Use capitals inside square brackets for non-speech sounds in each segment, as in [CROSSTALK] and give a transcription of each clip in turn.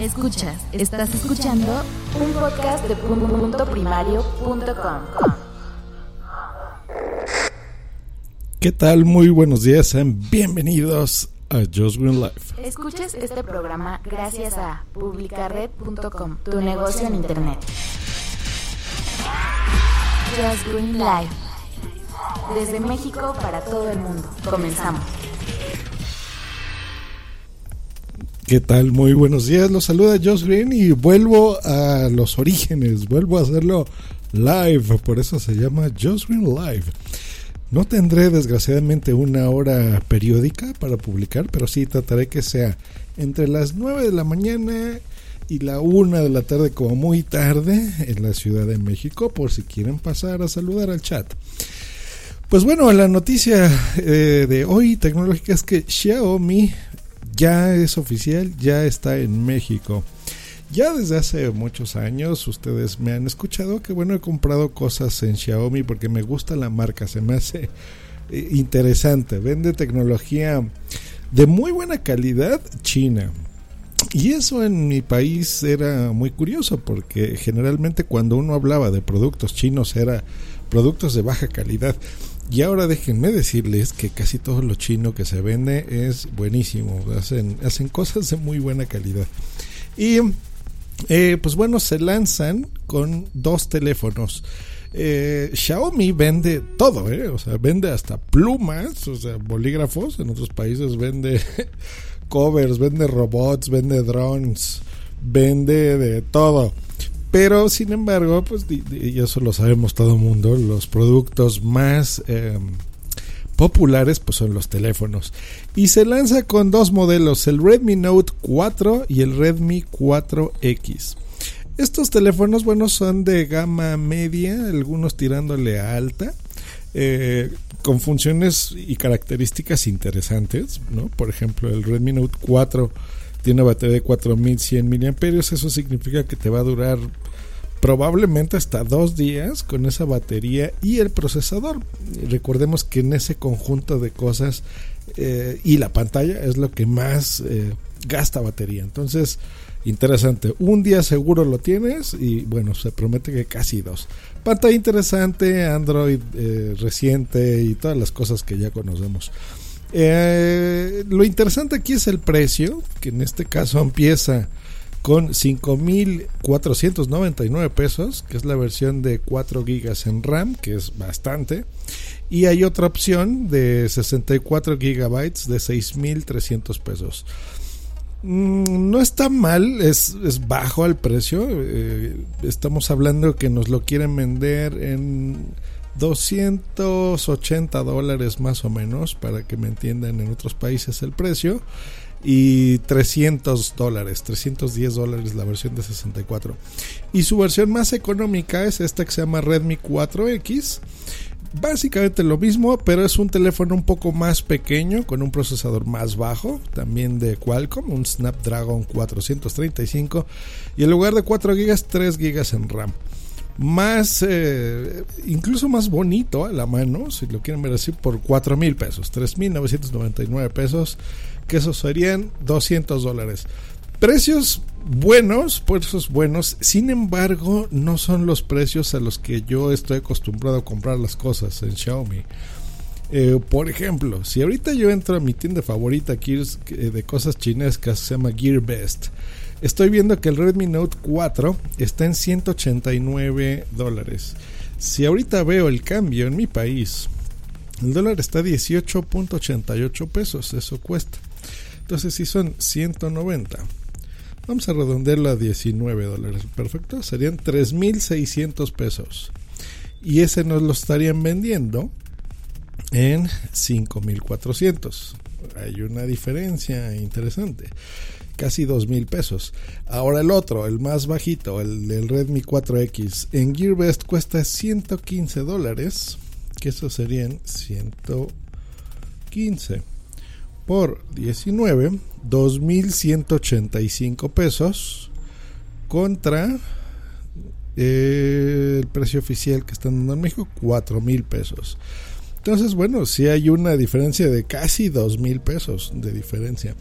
Escuchas, estás escuchando un podcast de puntoprimario.com. ¿Qué tal? Muy buenos días, sean bienvenidos a Just Green Life. Escuchas este programa gracias a publicared.com, tu negocio en internet. Just Green Life. Desde México para todo el mundo. Comenzamos. ¿Qué tal? Muy buenos días. Los saluda Josh Green y vuelvo a los orígenes. Vuelvo a hacerlo live. Por eso se llama Josh Green Live. No tendré desgraciadamente una hora periódica para publicar, pero sí trataré que sea entre las 9 de la mañana y la 1 de la tarde como muy tarde en la Ciudad de México por si quieren pasar a saludar al chat. Pues bueno, la noticia eh, de hoy tecnológica es que Xiaomi ya es oficial, ya está en México. Ya desde hace muchos años ustedes me han escuchado que bueno he comprado cosas en Xiaomi porque me gusta la marca, se me hace eh, interesante, vende tecnología de muy buena calidad china. Y eso en mi país era muy curioso porque generalmente cuando uno hablaba de productos chinos era productos de baja calidad. Y ahora déjenme decirles que casi todo lo chino que se vende es buenísimo. Hacen, hacen cosas de muy buena calidad. Y eh, pues bueno, se lanzan con dos teléfonos. Eh, Xiaomi vende todo, ¿eh? o sea, vende hasta plumas, o sea, bolígrafos. En otros países vende [LAUGHS] covers, vende robots, vende drones, vende de todo. Pero sin embargo, pues y eso lo sabemos todo el mundo, los productos más em, populares pues son los teléfonos. Y se lanza con dos modelos, el Redmi Note 4 y el Redmi 4X. Estos teléfonos, bueno, son de gama media, algunos tirándole a alta. Eh, con funciones y características interesantes, ¿no? Por ejemplo, el Redmi Note 4 tiene una batería de 4100 mAh, eso significa que te va a durar probablemente hasta dos días con esa batería y el procesador. Recordemos que en ese conjunto de cosas eh, y la pantalla es lo que más eh, gasta batería. Entonces, interesante. Un día seguro lo tienes y bueno, se promete que casi dos. Pantalla interesante, Android eh, reciente y todas las cosas que ya conocemos. Lo interesante aquí es el precio, que en este caso empieza con 5.499 pesos, que es la versión de 4 gigas en RAM, que es bastante. Y hay otra opción de 64 gigabytes de 6.300 pesos. Mm, no está mal, es, bajo el precio. Eh, estamos hablando que nos lo quieren vender en 280 dólares más o menos, para que me entiendan en otros países el precio y 300 dólares, 310 dólares la versión de 64. Y su versión más económica es esta que se llama Redmi 4X. Básicamente lo mismo, pero es un teléfono un poco más pequeño, con un procesador más bajo, también de Qualcomm, un Snapdragon 435, y en lugar de 4 GB, 3 GB en RAM más, eh, incluso más bonito a la mano, si lo quieren ver así, por 4 mil pesos, 3.999 pesos que esos serían 200 dólares. Precios buenos, precios buenos, sin embargo, no son los precios a los que yo estoy acostumbrado a comprar las cosas en Xiaomi. Eh, por ejemplo, si ahorita yo entro a mi tienda favorita aquí eh, de cosas chinescas, se llama GearBest, estoy viendo que el Redmi Note 4 está en 189 dólares. Si ahorita veo el cambio en mi país, el dólar está a 18.88 pesos, eso cuesta. Entonces si son 190. Vamos a redondearlo a 19 dólares. Perfecto. Serían 3.600 pesos. Y ese nos lo estarían vendiendo en 5.400. Hay una diferencia interesante. Casi 2.000 pesos. Ahora el otro, el más bajito, el del Redmi 4X, en GearBest cuesta 115 dólares. Que eso serían 115 por 19, 2.185 pesos contra eh, el precio oficial que están dando en México, 4.000 pesos. Entonces, bueno, sí hay una diferencia de casi dos mil pesos de diferencia.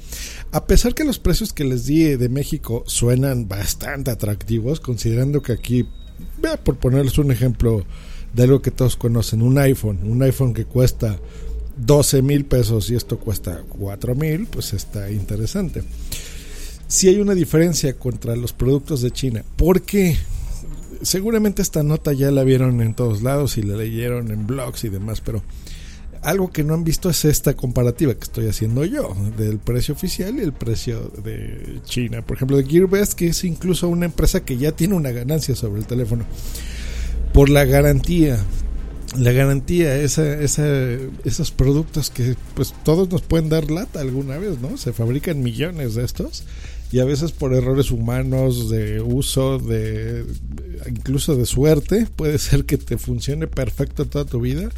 A pesar que los precios que les di de México suenan bastante atractivos, considerando que aquí, vea, por ponerles un ejemplo de algo que todos conocen, un iPhone, un iPhone que cuesta 12 mil pesos y esto cuesta 4 mil, pues está interesante. Si hay una diferencia contra los productos de China. porque Seguramente esta nota ya la vieron en todos lados y la leyeron en blogs y demás, pero algo que no han visto es esta comparativa que estoy haciendo yo del precio oficial y el precio de China. Por ejemplo, de Gearbest, que es incluso una empresa que ya tiene una ganancia sobre el teléfono por la garantía la garantía, esa, esa, esos productos que pues todos nos pueden dar lata alguna vez, ¿no? Se fabrican millones de estos y a veces por errores humanos de uso, de incluso de suerte, puede ser que te funcione perfecto toda tu vida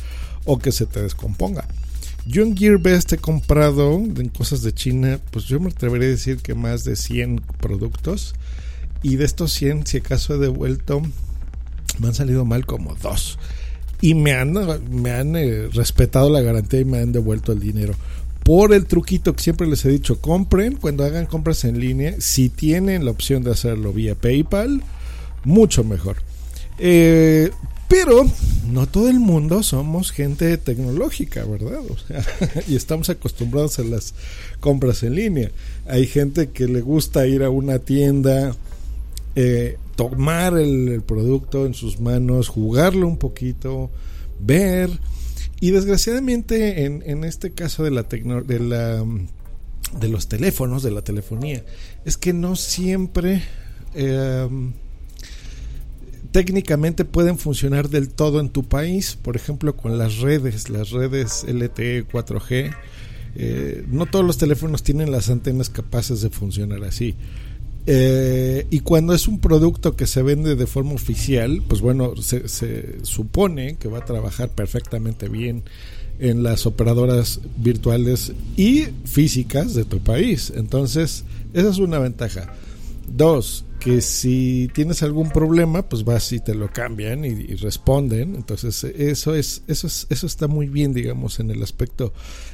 o que se te descomponga. Yo en Gearbest he comprado en cosas de China, pues yo me atrevería a decir que más de 100 productos y de estos 100, si acaso he devuelto, me han salido mal como dos y me han, me han eh, respetado la garantía y me han devuelto el dinero. Por el truquito que siempre les he dicho, compren cuando hagan compras en línea, si tienen la opción de hacerlo vía PayPal, mucho mejor. Eh, pero no todo el mundo somos gente tecnológica, ¿verdad? [LAUGHS] y estamos acostumbrados a las compras en línea. Hay gente que le gusta ir a una tienda, eh, tomar el, producto en sus manos, jugarlo un poquito, ver. Y desgraciadamente en, este caso de la, de la de los teléfonos, de la telefonía, es que no siempre em, técnicamente pueden funcionar del todo en tu país. Por ejemplo, con las redes, las redes LTE 4G. Eh, no todos los teléfonos tienen las antenas capaces de funcionar así. Eh, y cuando es un producto que se vende de forma oficial, pues bueno, se, supone que va a trabajar perfectamente bien en las operadoras virtuales y físicas de tu país. Entonces, esa es una ventaja. Dos, que si tienes algún problema, pues vas y te lo cambian y, y, responden. Entonces, eso es, eso es, eso está muy bien, digamos, en el aspecto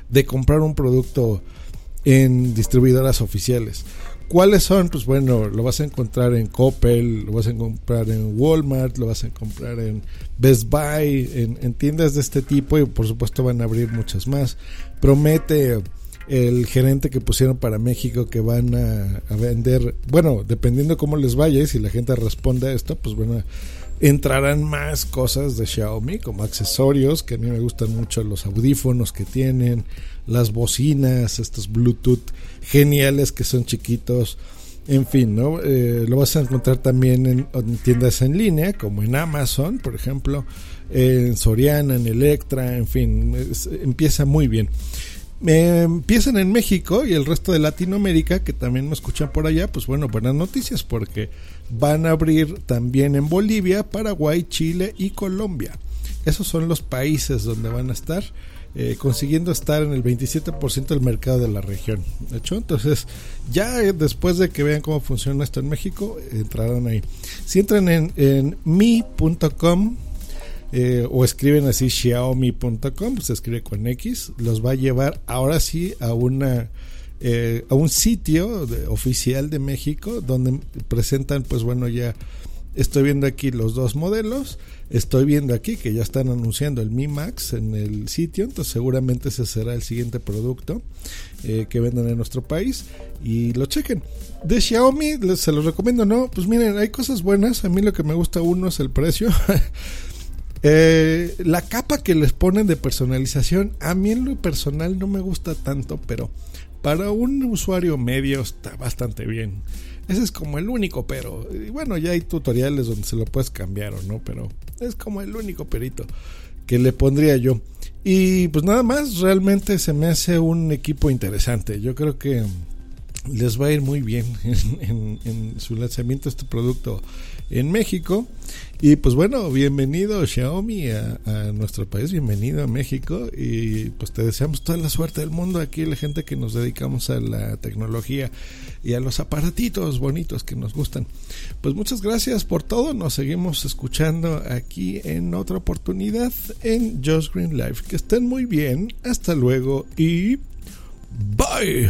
de comprar un producto en distribuidoras oficiales. ¿Cuáles son? Pues bueno, lo vas a encontrar en Coppel, lo vas a encontrar en Walmart, lo vas a encontrar en Best Buy, en, tiendas de este tipo y por supuesto van a abrir muchas más. Promete el gerente que pusieron para México que van a, vender, bueno, dependiendo cómo les vaya y si la gente responde a esto, pues bueno, entrarán más cosas de Xiaomi como accesorios, que a mí me gustan mucho los audífonos que tienen, las bocinas, estos Bluetooth geniales que son chiquitos. En fin, ¿no? Eh, lo vas a encontrar también en, tiendas en línea, como en Amazon, por ejemplo, en Soriana, en Electra, en fin, empieza muy bien. Empiezan en México y el resto de Latinoamérica, que también me escuchan por allá, pues bueno, buenas noticias porque van a abrir también en Bolivia, Paraguay, Chile y Colombia. Esos son los países donde van a estar. Eh, consiguiendo estar en el 27% del mercado de la región. ¿De hecho? Entonces, ya después de que vean cómo funciona esto en México, entrarán ahí. Si entran en, en mi.com eh, o escriben así xiaomi.com, se escribe con X, los va a llevar ahora sí a una eh, a un sitio oficial de México donde presentan pues bueno ya estoy viendo aquí los dos modelos Estoy viendo aquí que ya están anunciando el Mi Max en el sitio, entonces seguramente ese será el siguiente producto eh, que vendan en nuestro país y lo chequen. De Xiaomi se los recomiendo, no, pues miren, hay cosas buenas. A mí lo que me gusta uno es el precio. [LAUGHS] Eh, la capa que les ponen de personalización, a mí en lo personal no me gusta tanto, pero para un usuario medio está bastante bien. Ese es como el único, pero bueno, ya hay tutoriales donde se lo puedes cambiar o no, pero es como el único perito que le pondría yo. Y pues nada más, realmente se me hace un equipo interesante. Yo creo que les va a ir muy bien [LAUGHS] en, su lanzamiento este producto en México. Y pues bueno, bienvenido Xiaomi a, nuestro país, bienvenido a México y pues te deseamos toda la suerte del mundo aquí, la gente que nos dedicamos a la tecnología y a los aparatitos bonitos que nos gustan. Pues muchas gracias por todo, nos seguimos escuchando aquí en otra oportunidad en Just Green Life. Que estén muy bien, hasta luego y bye.